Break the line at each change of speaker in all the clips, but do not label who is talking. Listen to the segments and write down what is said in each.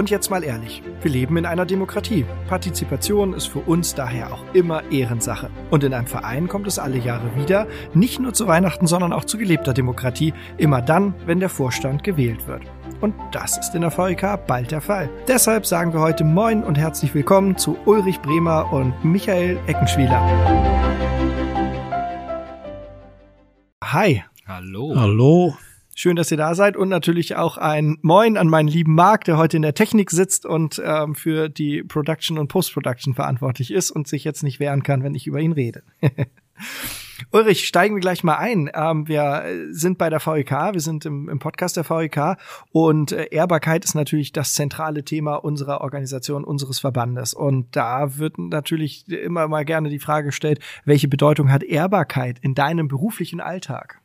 Und jetzt mal ehrlich, wir leben in einer Demokratie. Partizipation ist für uns daher auch immer Ehrensache. Und in einem Verein kommt es alle Jahre wieder, nicht nur zu Weihnachten, sondern auch zu gelebter Demokratie, immer dann, wenn der Vorstand gewählt wird. Und das ist in der VEK bald der Fall. Deshalb sagen wir heute Moin und herzlich willkommen zu Ulrich Bremer und Michael Eckenschwieler. Hi.
Hallo.
Hallo. Schön, dass ihr da seid und natürlich auch ein Moin an meinen lieben Marc, der heute in der Technik sitzt und ähm, für die Production und Post-Production verantwortlich ist und sich jetzt nicht wehren kann, wenn ich über ihn rede. Ulrich, steigen wir gleich mal ein. Ähm, wir sind bei der VEK, wir sind im, im Podcast der VEK und äh, Ehrbarkeit ist natürlich das zentrale Thema unserer Organisation, unseres Verbandes. Und da wird natürlich immer mal gerne die Frage gestellt, welche Bedeutung hat Ehrbarkeit in deinem beruflichen Alltag?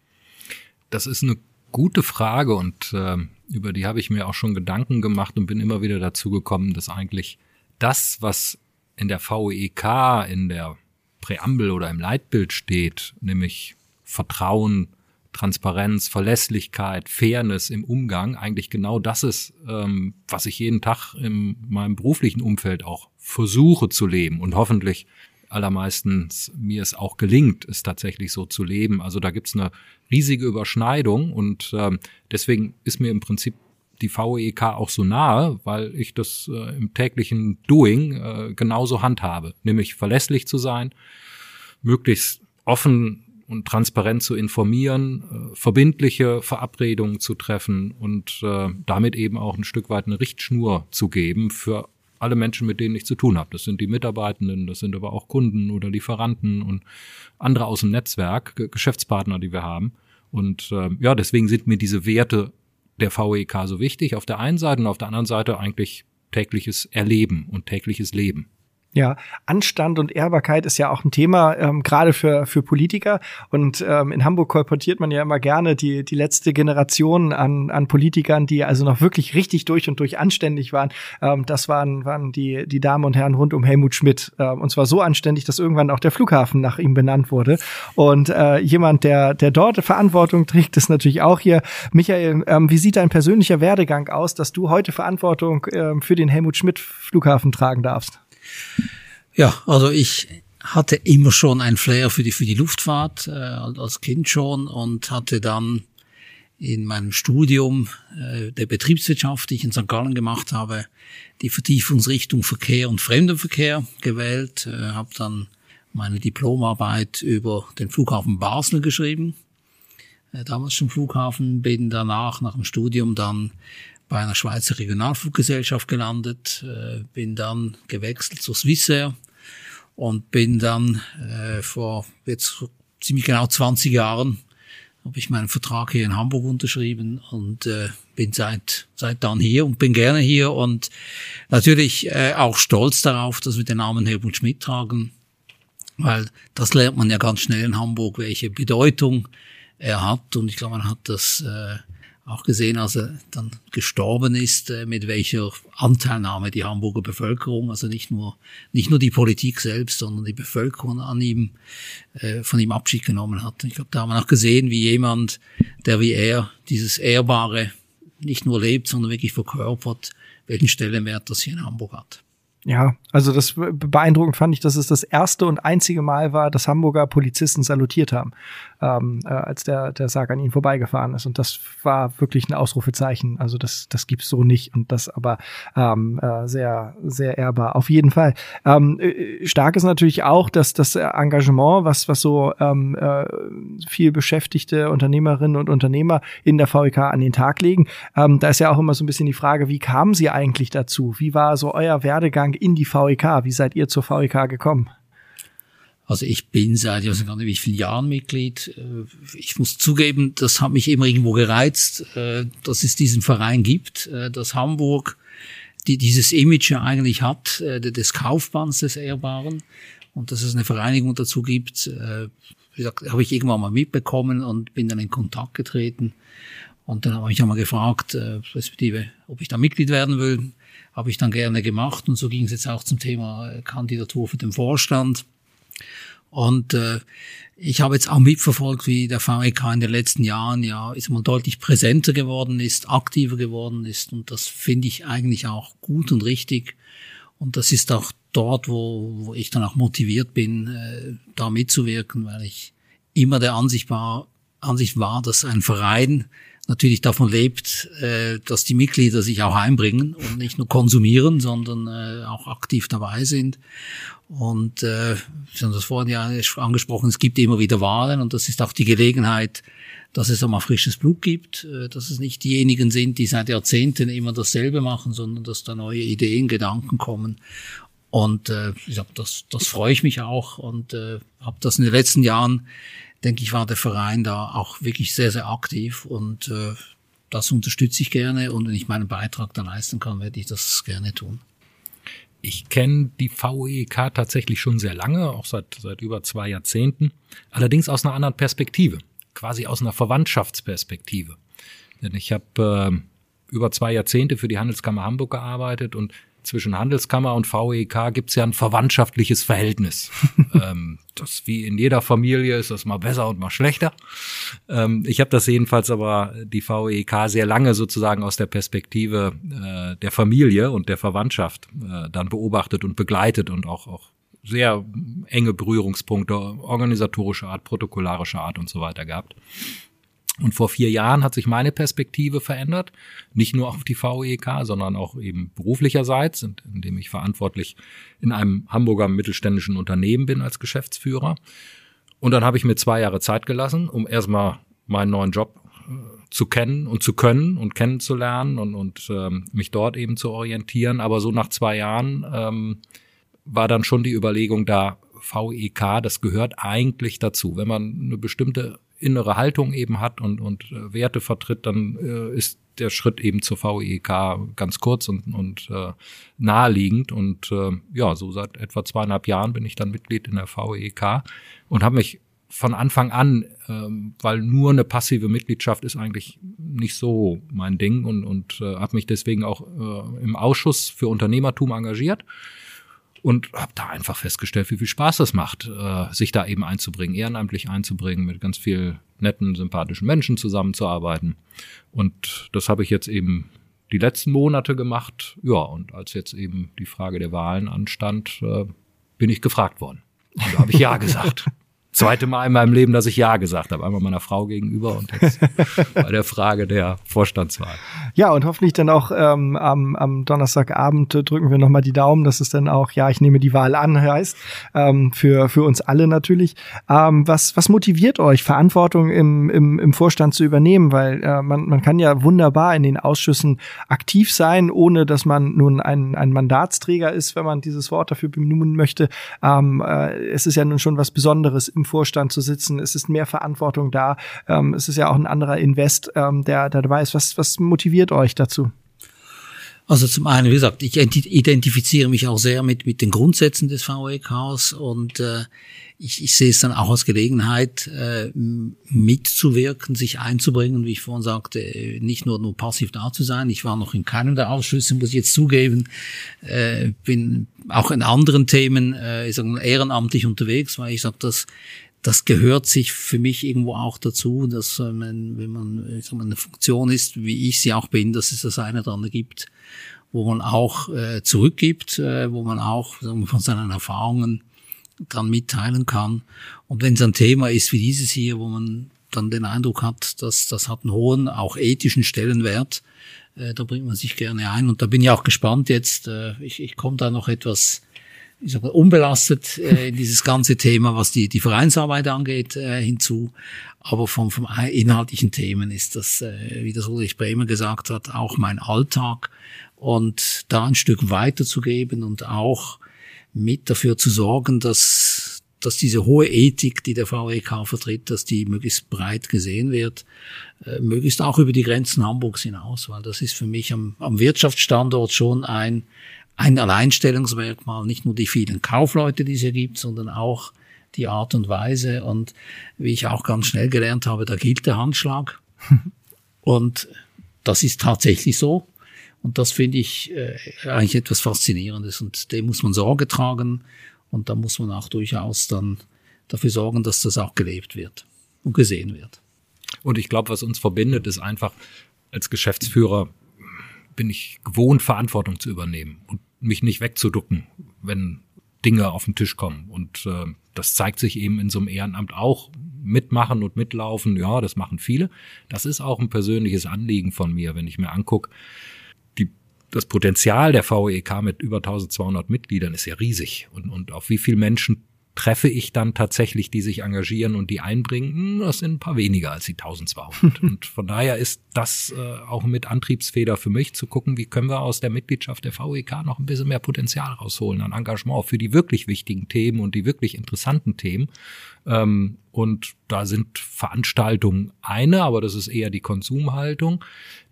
Das ist eine gute Frage und äh, über die habe ich mir auch schon Gedanken gemacht und bin immer wieder dazu gekommen, dass eigentlich das, was in der VEK, in der Präambel oder im Leitbild steht, nämlich Vertrauen, Transparenz, Verlässlichkeit, Fairness im Umgang, eigentlich genau das ist, ähm, was ich jeden Tag in meinem beruflichen Umfeld auch versuche zu leben und hoffentlich allermeistens mir es auch gelingt, es tatsächlich so zu leben. Also da gibt's eine riesige Überschneidung und ähm, deswegen ist mir im Prinzip die VEK auch so nahe, weil ich das äh, im täglichen Doing äh, genauso handhabe, nämlich verlässlich zu sein, möglichst offen und transparent zu informieren, äh, verbindliche Verabredungen zu treffen und äh, damit eben auch ein Stück weit eine Richtschnur zu geben für alle Menschen, mit denen ich zu tun habe. Das sind die Mitarbeitenden, das sind aber auch Kunden oder Lieferanten und andere aus dem Netzwerk, Geschäftspartner, die wir haben. Und äh, ja, deswegen sind mir diese Werte der VEK so wichtig auf der einen Seite und auf der anderen Seite eigentlich tägliches Erleben und tägliches Leben.
Ja, Anstand und Ehrbarkeit ist ja auch ein Thema, ähm, gerade für, für Politiker. Und ähm, in Hamburg kolportiert man ja immer gerne die, die letzte Generation an, an Politikern, die also noch wirklich richtig durch und durch anständig waren. Ähm, das waren, waren die, die Damen und Herren rund um Helmut Schmidt. Ähm, und zwar so anständig, dass irgendwann auch der Flughafen nach ihm benannt wurde. Und äh, jemand, der, der dort Verantwortung trägt, ist natürlich auch hier. Michael, ähm, wie sieht dein persönlicher Werdegang aus, dass du heute Verantwortung ähm, für den Helmut Schmidt Flughafen tragen darfst?
Ja, also ich hatte immer schon ein Flair für die, für die Luftfahrt, äh, als Kind schon und hatte dann in meinem Studium äh, der Betriebswirtschaft, die ich in St. Gallen gemacht habe, die Vertiefungsrichtung Verkehr und Fremdenverkehr gewählt, äh, habe dann meine Diplomarbeit über den Flughafen Basel geschrieben, äh, damals schon Flughafen, bin danach nach dem Studium dann bei einer Schweizer Regionalfluggesellschaft gelandet, äh, bin dann gewechselt zur Swissair und bin dann äh, vor jetzt ziemlich genau 20 Jahren habe ich meinen Vertrag hier in Hamburg unterschrieben und äh, bin seit seit dann hier und bin gerne hier und natürlich äh, auch stolz darauf, dass wir den Namen Helmut Schmidt tragen, weil das lernt man ja ganz schnell in Hamburg, welche Bedeutung er hat und ich glaube, man hat das äh, auch gesehen, als er dann gestorben ist, äh, mit welcher Anteilnahme die Hamburger Bevölkerung, also nicht nur, nicht nur die Politik selbst, sondern die Bevölkerung an ihm, äh, von ihm Abschied genommen hat. Ich glaube, da haben wir auch gesehen, wie jemand, der wie er dieses Ehrbare nicht nur lebt, sondern wirklich verkörpert, welchen Stellenwert das hier in Hamburg hat.
Ja, also das beeindruckend fand ich, dass es das erste und einzige Mal war, dass Hamburger Polizisten salutiert haben, ähm, äh, als der, der Sarg an ihnen vorbeigefahren ist. Und das war wirklich ein Ausrufezeichen. Also das, das gibt's so nicht und das aber ähm, äh, sehr, sehr ehrbar. Auf jeden Fall. Ähm, äh, stark ist natürlich auch, dass das Engagement, was, was so ähm, äh, viel beschäftigte Unternehmerinnen und Unternehmer in der VEK an den Tag legen. Ähm, da ist ja auch immer so ein bisschen die Frage, wie kamen sie eigentlich dazu? Wie war so euer Werdegang in die VEK? Wie seid ihr zur VEK gekommen?
Also ich bin seit, ich weiß gar nicht wie vielen Jahren Mitglied. Äh, ich muss zugeben, das hat mich immer irgendwo gereizt, äh, dass es diesen Verein gibt, äh, dass Hamburg die dieses Image ja eigentlich hat, des Kaufmanns des Ehrbaren und dass es eine Vereinigung dazu gibt, wie gesagt, habe ich irgendwann mal mitbekommen und bin dann in Kontakt getreten. Und dann habe ich einmal gefragt, respektive, ob ich da Mitglied werden will habe ich dann gerne gemacht und so ging es jetzt auch zum Thema äh, Kandidatur für den Vorstand. Und äh, ich habe jetzt auch mitverfolgt, wie der VEK in den letzten Jahren ja ist mal deutlich präsenter geworden ist, aktiver geworden ist. Und das finde ich eigentlich auch gut und richtig. Und das ist auch dort, wo, wo ich dann auch motiviert bin, äh, da mitzuwirken, weil ich immer der Ansicht war, Ansicht war, dass ein Verein natürlich davon lebt, äh, dass die Mitglieder sich auch einbringen und nicht nur konsumieren, sondern äh, auch aktiv dabei sind. Und äh, Sie haben das vorhin ja angesprochen, es gibt immer wieder Wahlen und das ist auch die Gelegenheit, dass es einmal frisches Blut gibt, äh, dass es nicht diejenigen sind, die seit Jahrzehnten immer dasselbe machen, sondern dass da neue Ideen, Gedanken kommen. Und äh, ich sag, das, das freue ich mich auch und äh, habe das in den letzten Jahren denke ich, war der Verein da auch wirklich sehr, sehr aktiv und äh, das unterstütze ich gerne und wenn ich meinen Beitrag da leisten kann, werde ich das gerne tun.
Ich kenne die VEK tatsächlich schon sehr lange, auch seit, seit über zwei Jahrzehnten, allerdings aus einer anderen Perspektive, quasi aus einer Verwandtschaftsperspektive. Denn ich habe äh, über zwei Jahrzehnte für die Handelskammer Hamburg gearbeitet und zwischen Handelskammer und VEK gibt es ja ein verwandtschaftliches Verhältnis. ähm, das wie in jeder Familie ist das mal besser und mal schlechter. Ähm, ich habe das jedenfalls aber die VEK sehr lange sozusagen aus der Perspektive äh, der Familie und der Verwandtschaft äh, dann beobachtet und begleitet und auch, auch sehr enge Berührungspunkte organisatorischer Art, protokollarischer Art und so weiter gehabt. Und vor vier Jahren hat sich meine Perspektive verändert, nicht nur auf die VEK, sondern auch eben beruflicherseits, indem ich verantwortlich in einem Hamburger mittelständischen Unternehmen bin als Geschäftsführer. Und dann habe ich mir zwei Jahre Zeit gelassen, um erstmal meinen neuen Job äh, zu kennen und zu können und kennenzulernen und, und ähm, mich dort eben zu orientieren. Aber so nach zwei Jahren ähm, war dann schon die Überlegung da, VEK, das gehört eigentlich dazu. Wenn man eine bestimmte innere Haltung eben hat und, und äh, Werte vertritt, dann äh, ist der Schritt eben zur VEK ganz kurz und, und äh, naheliegend. Und äh, ja, so seit etwa zweieinhalb Jahren bin ich dann Mitglied in der VEK und habe mich von Anfang an, ähm, weil nur eine passive Mitgliedschaft ist eigentlich nicht so mein Ding und, und äh, habe mich deswegen auch äh, im Ausschuss für Unternehmertum engagiert und habe da einfach festgestellt, wie viel Spaß das macht, äh, sich da eben einzubringen, ehrenamtlich einzubringen, mit ganz viel netten, sympathischen Menschen zusammenzuarbeiten. Und das habe ich jetzt eben die letzten Monate gemacht. Ja, und als jetzt eben die Frage der Wahlen anstand, äh, bin ich gefragt worden. Und da habe ich ja gesagt. Zweite Mal in meinem Leben, dass ich Ja gesagt habe. Einmal meiner Frau gegenüber und jetzt bei der Frage der Vorstandswahl.
Ja, und hoffentlich dann auch ähm, am, am Donnerstagabend drücken wir nochmal die Daumen, dass es dann auch, ja, ich nehme die Wahl an, heißt, ähm, für, für uns alle natürlich. Ähm, was, was motiviert euch, Verantwortung im, im, im Vorstand zu übernehmen? Weil äh, man, man kann ja wunderbar in den Ausschüssen aktiv sein, ohne dass man nun ein, ein Mandatsträger ist, wenn man dieses Wort dafür bemühen möchte. Ähm, äh, es ist ja nun schon was Besonderes im Vorstand zu sitzen. Es ist mehr Verantwortung da. Ähm, es ist ja auch ein anderer Invest, ähm, der, der dabei ist. Was, was motiviert euch dazu?
Also zum einen, wie gesagt, ich identifiziere mich auch sehr mit, mit den Grundsätzen des VEKs und äh, ich, ich sehe es dann auch als Gelegenheit, äh, mitzuwirken, sich einzubringen, wie ich vorhin sagte, nicht nur, nur passiv da zu sein. Ich war noch in keinem der Ausschüsse, muss ich jetzt zugeben, äh, bin auch in anderen Themen äh, ich sag, ehrenamtlich unterwegs, weil ich sage, das das gehört sich für mich irgendwo auch dazu, dass äh, man, wenn man ich sag mal, eine Funktion ist, wie ich sie auch bin, dass es das eine oder andere gibt, wo man auch äh, zurückgibt, äh, wo man auch wir, von seinen Erfahrungen dann mitteilen kann. Und wenn es ein Thema ist wie dieses hier, wo man dann den Eindruck hat, dass das hat einen hohen, auch ethischen Stellenwert, äh, da bringt man sich gerne ein. Und da bin ich auch gespannt jetzt. Äh, ich, ich komme da noch etwas ich sag mal, unbelastet äh, in dieses ganze Thema, was die, die Vereinsarbeit angeht, äh, hinzu. Aber vom, vom inhaltlichen Themen ist das, äh, wie das Ulrich Bremer gesagt hat, auch mein Alltag. Und da ein Stück weiterzugeben und auch mit dafür zu sorgen, dass, dass diese hohe Ethik, die der VEK vertritt, dass die möglichst breit gesehen wird, äh, möglichst auch über die Grenzen Hamburgs hinaus, weil das ist für mich am, am Wirtschaftsstandort schon ein, ein Alleinstellungsmerkmal, nicht nur die vielen Kaufleute, die es hier gibt, sondern auch die Art und Weise. Und wie ich auch ganz schnell gelernt habe, da gilt der Handschlag. und das ist tatsächlich so. Und das finde ich äh, eigentlich etwas Faszinierendes. Und dem muss man Sorge tragen. Und da muss man auch durchaus dann dafür sorgen, dass das auch gelebt wird und gesehen wird.
Und ich glaube, was uns verbindet, ist einfach, als Geschäftsführer bin ich gewohnt, Verantwortung zu übernehmen und mich nicht wegzuducken, wenn Dinge auf den Tisch kommen. Und äh, das zeigt sich eben in so einem Ehrenamt auch. Mitmachen und mitlaufen, ja, das machen viele. Das ist auch ein persönliches Anliegen von mir, wenn ich mir angucke, die, das Potenzial der VEK mit über 1200 Mitgliedern ist ja riesig. Und, und auf wie viele Menschen treffe ich dann tatsächlich, die sich engagieren und die einbringen, hm, das sind ein paar weniger als die 1200. und von daher ist das äh, auch mit Antriebsfeder für mich zu gucken, wie können wir aus der Mitgliedschaft der VEK noch ein bisschen mehr Potenzial rausholen an Engagement für die wirklich wichtigen Themen und die wirklich interessanten Themen. Ähm, und da sind Veranstaltungen eine, aber das ist eher die Konsumhaltung,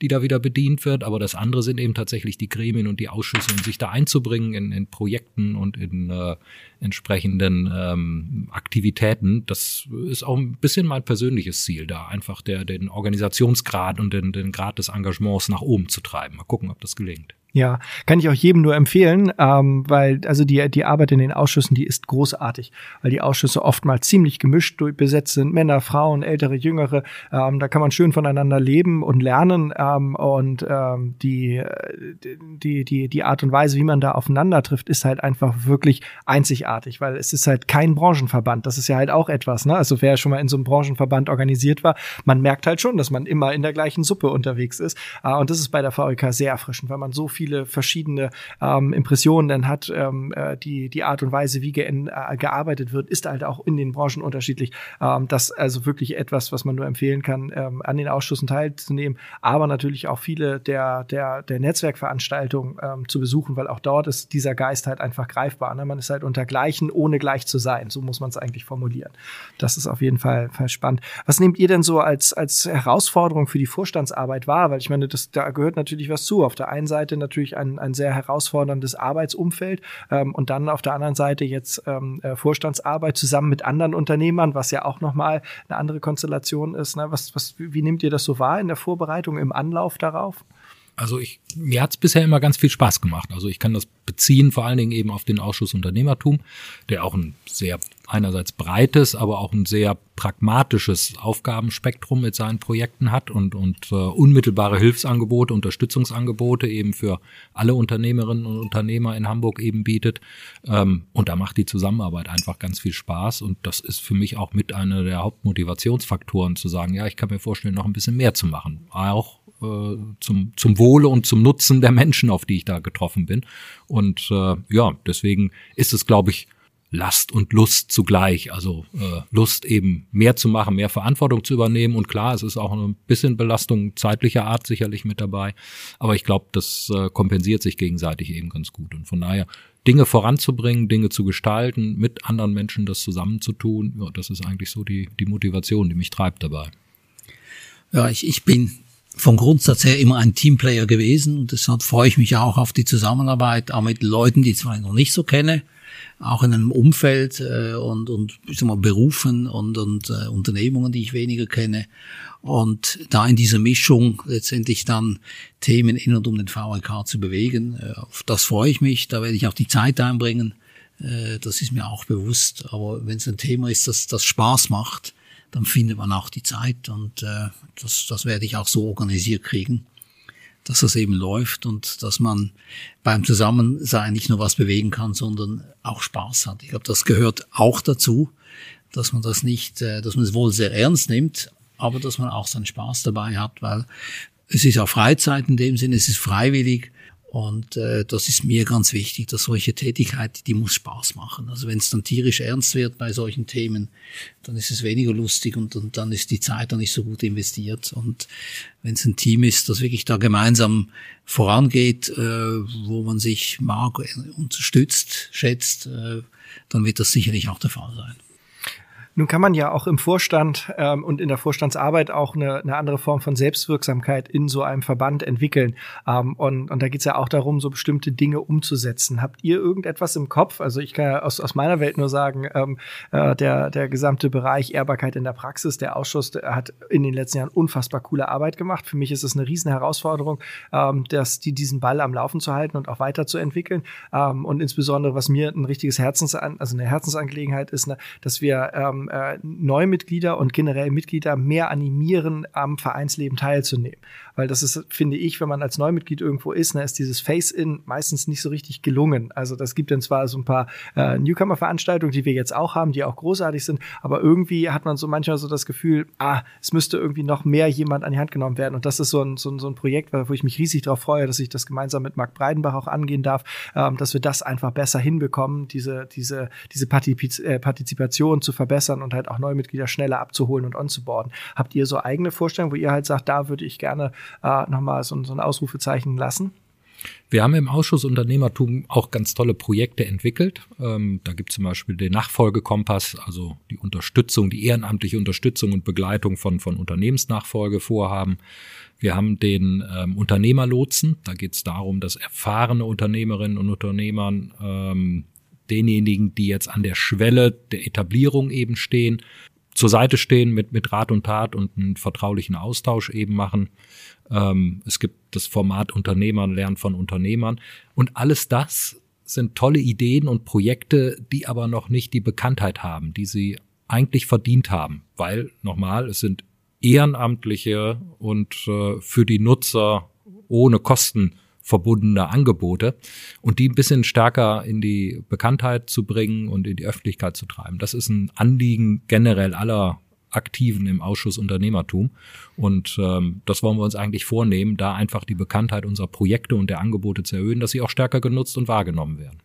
die da wieder bedient wird. Aber das andere sind eben tatsächlich die Gremien und die Ausschüsse und sich da einzubringen in, in Projekten und in äh, entsprechenden ähm, Aktivitäten. Das ist auch ein bisschen mein persönliches Ziel, da einfach der, den Organisationsgrad und den, den Grad des Engagements nach oben zu treiben. Mal gucken, ob das gelingt.
Ja, kann ich auch jedem nur empfehlen, ähm, weil also die, die Arbeit in den Ausschüssen, die ist großartig, weil die Ausschüsse oftmals ziemlich gemischt besetzt sind, Männer, Frauen, ältere, jüngere. Ähm, da kann man schön voneinander leben und lernen ähm, und ähm, die, die, die, die Art und Weise, wie man da aufeinander trifft, ist halt einfach wirklich einzigartig, weil es ist halt kein Branchenverband. Das ist ja halt auch etwas, ne? Also wer schon mal in so einem Branchenverband organisiert war, man merkt halt schon, dass man immer in der gleichen Suppe unterwegs ist. Äh, und das ist bei der VEK sehr erfrischend, weil man so viel viele verschiedene ähm, Impressionen dann hat. Ähm, äh, die, die Art und Weise, wie ge äh, gearbeitet wird, ist halt auch in den Branchen unterschiedlich. Ähm, das also wirklich etwas, was man nur empfehlen kann, ähm, an den Ausschüssen teilzunehmen, aber natürlich auch viele der, der, der Netzwerkveranstaltungen ähm, zu besuchen, weil auch dort ist dieser Geist halt einfach greifbar. Ne? Man ist halt unter Gleichen, ohne gleich zu sein. So muss man es eigentlich formulieren. Das ist auf jeden Fall, Fall spannend. Was nehmt ihr denn so als, als Herausforderung für die Vorstandsarbeit wahr? Weil ich meine, das, da gehört natürlich was zu. Auf der einen Seite natürlich natürlich ein, ein sehr herausforderndes Arbeitsumfeld ähm, und dann auf der anderen Seite jetzt ähm, äh, Vorstandsarbeit zusammen mit anderen Unternehmern, was ja auch nochmal eine andere Konstellation ist. Ne? Was, was, wie nehmt ihr das so wahr in der Vorbereitung, im Anlauf darauf?
Also ich, mir hat's bisher immer ganz viel Spaß gemacht. Also ich kann das beziehen vor allen Dingen eben auf den Ausschuss Unternehmertum, der auch ein sehr einerseits breites, aber auch ein sehr pragmatisches Aufgabenspektrum mit seinen Projekten hat und, und äh, unmittelbare Hilfsangebote, Unterstützungsangebote eben für alle Unternehmerinnen und Unternehmer in Hamburg eben bietet. Ähm, und da macht die Zusammenarbeit einfach ganz viel Spaß und das ist für mich auch mit einer der Hauptmotivationsfaktoren zu sagen, ja, ich kann mir vorstellen, noch ein bisschen mehr zu machen. Auch äh, zum, zum Wohle und zum Nutzen der Menschen, auf die ich da getroffen bin. Und äh, ja, deswegen ist es, glaube ich, Last und Lust zugleich. Also äh, Lust eben mehr zu machen, mehr Verantwortung zu übernehmen. Und klar, es ist auch ein bisschen Belastung zeitlicher Art sicherlich mit dabei. Aber ich glaube, das äh, kompensiert sich gegenseitig eben ganz gut. Und von daher Dinge voranzubringen, Dinge zu gestalten, mit anderen Menschen das zusammenzutun, ja, das ist eigentlich so die, die Motivation, die mich treibt dabei.
Ja, ich, ich bin vom Grundsatz her immer ein Teamplayer gewesen und deshalb freue ich mich auch auf die Zusammenarbeit, auch mit Leuten, die ich zwar noch nicht so kenne, auch in einem Umfeld äh, und, und ich sag mal, Berufen und, und äh, Unternehmungen, die ich weniger kenne. Und da in dieser Mischung letztendlich dann Themen in und um den VLK zu bewegen, äh, auf das freue ich mich, da werde ich auch die Zeit einbringen. Äh, das ist mir auch bewusst. Aber wenn es ein Thema ist, das, das Spaß macht, dann findet man auch die Zeit und äh, das, das werde ich auch so organisiert kriegen, dass das eben läuft und dass man beim Zusammensein nicht nur was bewegen kann, sondern auch Spaß hat. Ich glaube, das gehört auch dazu, dass man das nicht, äh, dass man es wohl sehr ernst nimmt, aber dass man auch seinen Spaß dabei hat, weil es ist ja Freizeit in dem Sinne, es ist freiwillig und äh, das ist mir ganz wichtig, dass solche Tätigkeit, die muss Spaß machen. Also wenn es dann tierisch ernst wird bei solchen Themen, dann ist es weniger lustig und, und dann ist die Zeit dann nicht so gut investiert. Und wenn es ein Team ist, das wirklich da gemeinsam vorangeht, äh, wo man sich mag, unterstützt, schätzt, äh, dann wird das sicherlich auch der Fall sein.
Nun kann man ja auch im Vorstand ähm, und in der Vorstandsarbeit auch eine, eine andere Form von Selbstwirksamkeit in so einem Verband entwickeln. Ähm, und, und da geht es ja auch darum, so bestimmte Dinge umzusetzen. Habt ihr irgendetwas im Kopf? Also ich kann ja aus, aus meiner Welt nur sagen, ähm, äh, der, der gesamte Bereich Ehrbarkeit in der Praxis, der Ausschuss der hat in den letzten Jahren unfassbar coole Arbeit gemacht. Für mich ist es eine riesen Herausforderung, ähm, dass die diesen Ball am Laufen zu halten und auch weiterzuentwickeln. Ähm, und insbesondere, was mir ein richtiges Herzens, also eine Herzensangelegenheit ist, ne, dass wir ähm, äh, Neumitglieder und generell Mitglieder mehr animieren, am Vereinsleben teilzunehmen. Weil das ist, finde ich, wenn man als Neumitglied irgendwo ist, ne, ist dieses Face-In meistens nicht so richtig gelungen. Also das gibt dann zwar so ein paar äh, Newcomer-Veranstaltungen, die wir jetzt auch haben, die auch großartig sind, aber irgendwie hat man so manchmal so das Gefühl, ah, es müsste irgendwie noch mehr jemand an die Hand genommen werden. Und das ist so ein, so ein, so ein Projekt, wo ich mich riesig darauf freue, dass ich das gemeinsam mit Marc Breidenbach auch angehen darf, ähm, dass wir das einfach besser hinbekommen, diese, diese, diese Partiziz äh, Partizipation zu verbessern und halt auch neue Mitglieder schneller abzuholen und onzuboarden. Habt ihr so eigene Vorstellungen, wo ihr halt sagt, da würde ich gerne äh, nochmal so, so ein Ausrufezeichen lassen?
Wir haben im Ausschuss Unternehmertum auch ganz tolle Projekte entwickelt. Ähm, da gibt es zum Beispiel den Nachfolgekompass, also die Unterstützung, die ehrenamtliche Unterstützung und Begleitung von, von Unternehmensnachfolgevorhaben. Wir haben den ähm, Unternehmerlotsen. Da geht es darum, dass erfahrene Unternehmerinnen und Unternehmern ähm, denjenigen, die jetzt an der Schwelle der Etablierung eben stehen, zur Seite stehen mit, mit Rat und Tat und einen vertraulichen Austausch eben machen. Ähm, es gibt das Format Unternehmern lernen von Unternehmern. Und alles das sind tolle Ideen und Projekte, die aber noch nicht die Bekanntheit haben, die sie eigentlich verdient haben. Weil, nochmal, es sind ehrenamtliche und äh, für die Nutzer ohne Kosten verbundene Angebote und die ein bisschen stärker in die Bekanntheit zu bringen und in die Öffentlichkeit zu treiben. Das ist ein Anliegen generell aller Aktiven im Ausschuss Unternehmertum. Und ähm, das wollen wir uns eigentlich vornehmen, da einfach die Bekanntheit unserer Projekte und der Angebote zu erhöhen, dass sie auch stärker genutzt und wahrgenommen werden.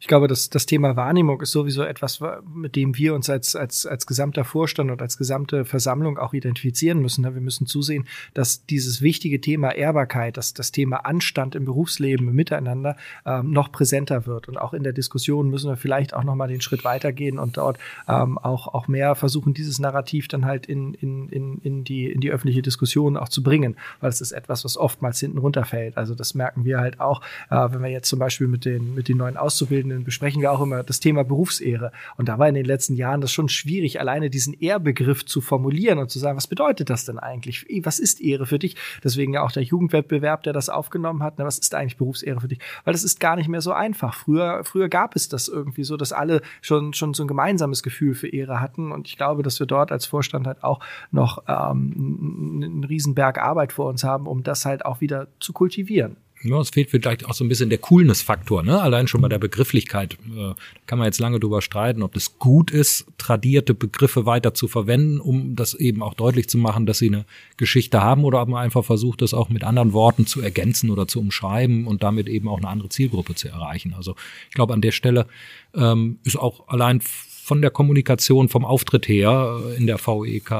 Ich glaube, das, das Thema Wahrnehmung ist sowieso etwas, mit dem wir uns als, als, als gesamter Vorstand und als gesamte Versammlung auch identifizieren müssen. Wir müssen zusehen, dass dieses wichtige Thema Ehrbarkeit, dass das Thema Anstand im Berufsleben, im Miteinander ähm, noch präsenter wird. Und auch in der Diskussion müssen wir vielleicht auch nochmal den Schritt weitergehen und dort ähm, auch, auch mehr versuchen, dieses Narrativ dann halt in, in, in, in, die, in die öffentliche Diskussion auch zu bringen, weil es ist etwas, was oftmals hinten runterfällt. Also das merken wir halt auch, äh, wenn wir jetzt zum Beispiel mit den, mit den neuen Auszubildenden Auszubildenden besprechen wir auch immer das Thema Berufsehre. Und da war in den letzten Jahren das schon schwierig, alleine diesen Ehrbegriff zu formulieren und zu sagen, was bedeutet das denn eigentlich? Was ist Ehre für dich? Deswegen ja auch der Jugendwettbewerb, der das aufgenommen hat. Na, was ist eigentlich Berufsehre für dich? Weil das ist gar nicht mehr so einfach. Früher, früher gab es das irgendwie so, dass alle schon, schon so ein gemeinsames Gefühl für Ehre hatten. Und ich glaube, dass wir dort als Vorstand halt auch noch ähm, einen Riesenberg Arbeit vor uns haben, um das halt auch wieder zu kultivieren.
Ja, es fehlt vielleicht auch so ein bisschen der Coolness-Faktor, ne? Allein schon bei der Begrifflichkeit. Äh, da kann man jetzt lange drüber streiten, ob das gut ist, tradierte Begriffe weiter zu verwenden, um das eben auch deutlich zu machen, dass sie eine Geschichte haben, oder ob man einfach versucht, das auch mit anderen Worten zu ergänzen oder zu umschreiben und damit eben auch eine andere Zielgruppe zu erreichen. Also ich glaube, an der Stelle ähm, ist auch allein von der Kommunikation, vom Auftritt her äh, in der VEK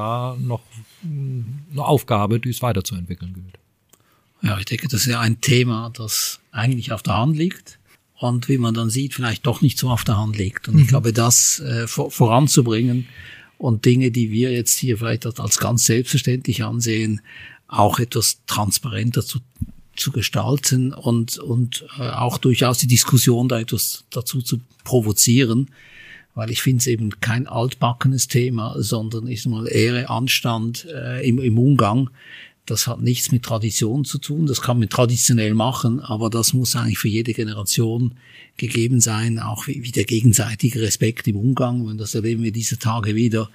noch eine Aufgabe, die es weiterzuentwickeln gilt.
Ja, ich denke, das ist ja ein Thema, das eigentlich auf der Hand liegt und wie man dann sieht, vielleicht doch nicht so auf der Hand liegt. Und mhm. ich glaube, das äh, vor, voranzubringen und Dinge, die wir jetzt hier vielleicht als ganz selbstverständlich ansehen, auch etwas transparenter zu, zu gestalten und, und äh, auch durchaus die Diskussion da etwas dazu zu provozieren, weil ich finde es eben kein altbackenes Thema, sondern ist mal Ehre, Anstand äh, im, im Umgang das hat nichts mit Tradition zu tun, das kann man traditionell machen, aber das muss eigentlich für jede Generation gegeben sein, auch wie, wie der gegenseitige Respekt im Umgang. Und das erleben wir diese Tage wieder,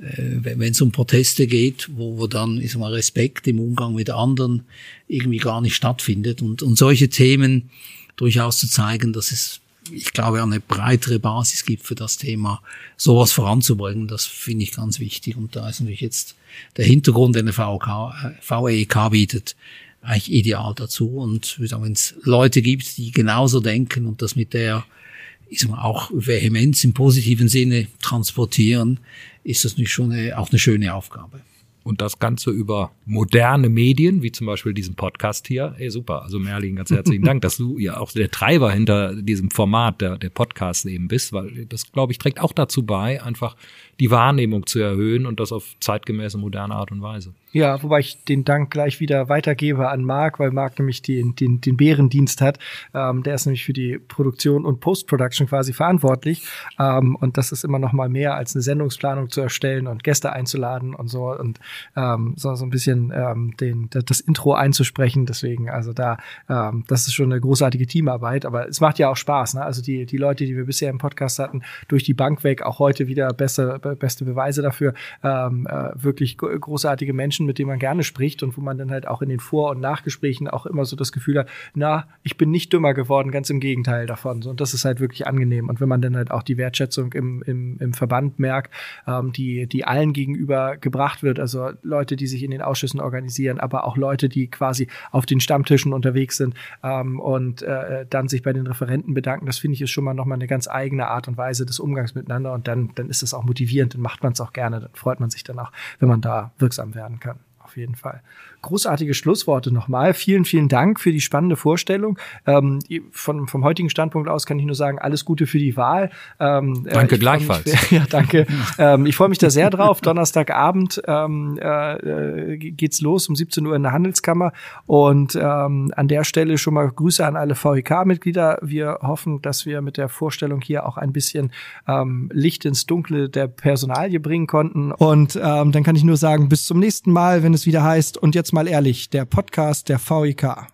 äh, wenn es um Proteste geht, wo, wo dann ist mal Respekt im Umgang mit anderen irgendwie gar nicht stattfindet. Und, und solche Themen durchaus zu zeigen, dass es ich glaube, eine breitere Basis gibt für das Thema, sowas voranzubringen. Das finde ich ganz wichtig. Und da ist natürlich jetzt der Hintergrund, den der VK, VEK bietet, eigentlich ideal dazu. Und wenn es Leute gibt, die genauso denken und das mit der ich sag mal, auch Vehemenz im positiven Sinne transportieren, ist das nicht schon eine, auch eine schöne Aufgabe.
Und das Ganze über moderne Medien, wie zum Beispiel diesen Podcast hier. Ey, super. Also Merlin, ganz herzlichen Dank, dass du ja auch der Treiber hinter diesem Format der, der Podcast eben bist, weil das, glaube ich, trägt auch dazu bei, einfach die Wahrnehmung zu erhöhen und das auf zeitgemäße, moderne Art und Weise.
Ja, wobei ich den Dank gleich wieder weitergebe an Marc, weil Marc nämlich den, den, den Bärendienst hat. Ähm, der ist nämlich für die Produktion und Post-Production quasi verantwortlich. Ähm, und das ist immer noch mal mehr als eine Sendungsplanung zu erstellen und Gäste einzuladen und so und ähm, so, so ein bisschen ähm, den, das Intro einzusprechen. Deswegen, also da, ähm, das ist schon eine großartige Teamarbeit, aber es macht ja auch Spaß. Ne? Also die, die Leute, die wir bisher im Podcast hatten, durch die Bank weg, auch heute wieder beste, beste Beweise dafür, ähm, äh, wirklich großartige Menschen Menschen, mit denen man gerne spricht und wo man dann halt auch in den Vor- und Nachgesprächen auch immer so das Gefühl hat, na, ich bin nicht dümmer geworden, ganz im Gegenteil davon. Und das ist halt wirklich angenehm. Und wenn man dann halt auch die Wertschätzung im, im, im Verband merkt, ähm, die, die allen gegenüber gebracht wird, also Leute, die sich in den Ausschüssen organisieren, aber auch Leute, die quasi auf den Stammtischen unterwegs sind ähm, und äh, dann sich bei den Referenten bedanken, das finde ich ist schon mal nochmal eine ganz eigene Art und Weise des Umgangs miteinander und dann, dann ist es auch motivierend, dann macht man es auch gerne, dann freut man sich dann auch, wenn man da wirksam werden kann jeden Fall. Großartige Schlussworte nochmal. Vielen, vielen Dank für die spannende Vorstellung. Ähm, von, vom heutigen Standpunkt aus kann ich nur sagen, alles Gute für die Wahl.
Ähm, äh, danke gleichfalls.
Mich, ja, danke. ähm, ich freue mich da sehr drauf. Donnerstagabend ähm, äh, geht's los um 17 Uhr in der Handelskammer. Und ähm, an der Stelle schon mal Grüße an alle VEK-Mitglieder. Wir hoffen, dass wir mit der Vorstellung hier auch ein bisschen ähm, Licht ins Dunkle der Personalie bringen konnten. Und ähm, dann kann ich nur sagen, bis zum nächsten Mal, wenn es wieder heißt. Und jetzt mal ehrlich, der Podcast der VEK.